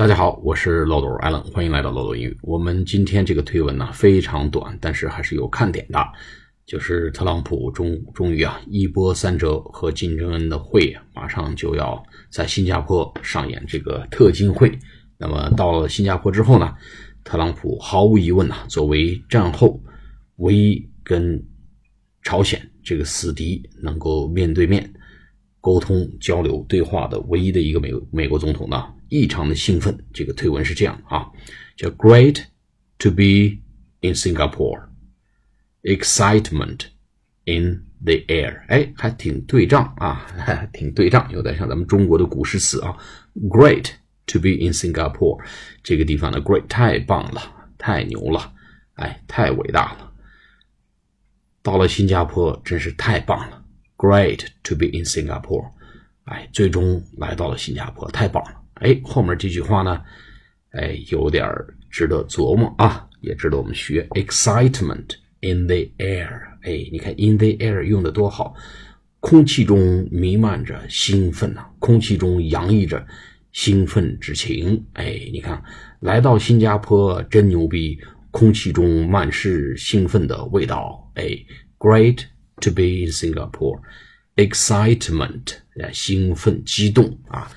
大家好，我是漏斗 Allen，欢迎来到漏斗英语。我们今天这个推文呢非常短，但是还是有看点的，就是特朗普终终于啊一波三折，和金正恩的会马上就要在新加坡上演这个特金会。那么到了新加坡之后呢，特朗普毫无疑问呐，作为战后唯一跟朝鲜这个死敌能够面对面沟通交流对话的唯一的一个美美国总统呢。异常的兴奋，这个推文是这样啊，叫 “Great to be in Singapore, excitement in the air”，哎，还挺对仗啊，挺对仗，有点像咱们中国的古诗词啊。“Great to be in Singapore”，这个地方的 “great” 太棒了，太牛了，哎，太伟大了。到了新加坡真是太棒了，“Great to be in Singapore”，哎，最终来到了新加坡，太棒了。哎，后面这句话呢，哎，有点值得琢磨啊，也值得我们学。Excitement in the air，哎，你看 in the air 用的多好，空气中弥漫着兴奋呐，空气中洋溢着兴奋之情。哎，你看，来到新加坡真牛逼，空气中满是兴奋的味道。哎，Great to be in Singapore，excitement，啊，兴奋激动啊。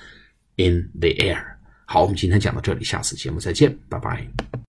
in the air。好，我们今天讲到这里，下次节目再见，拜拜。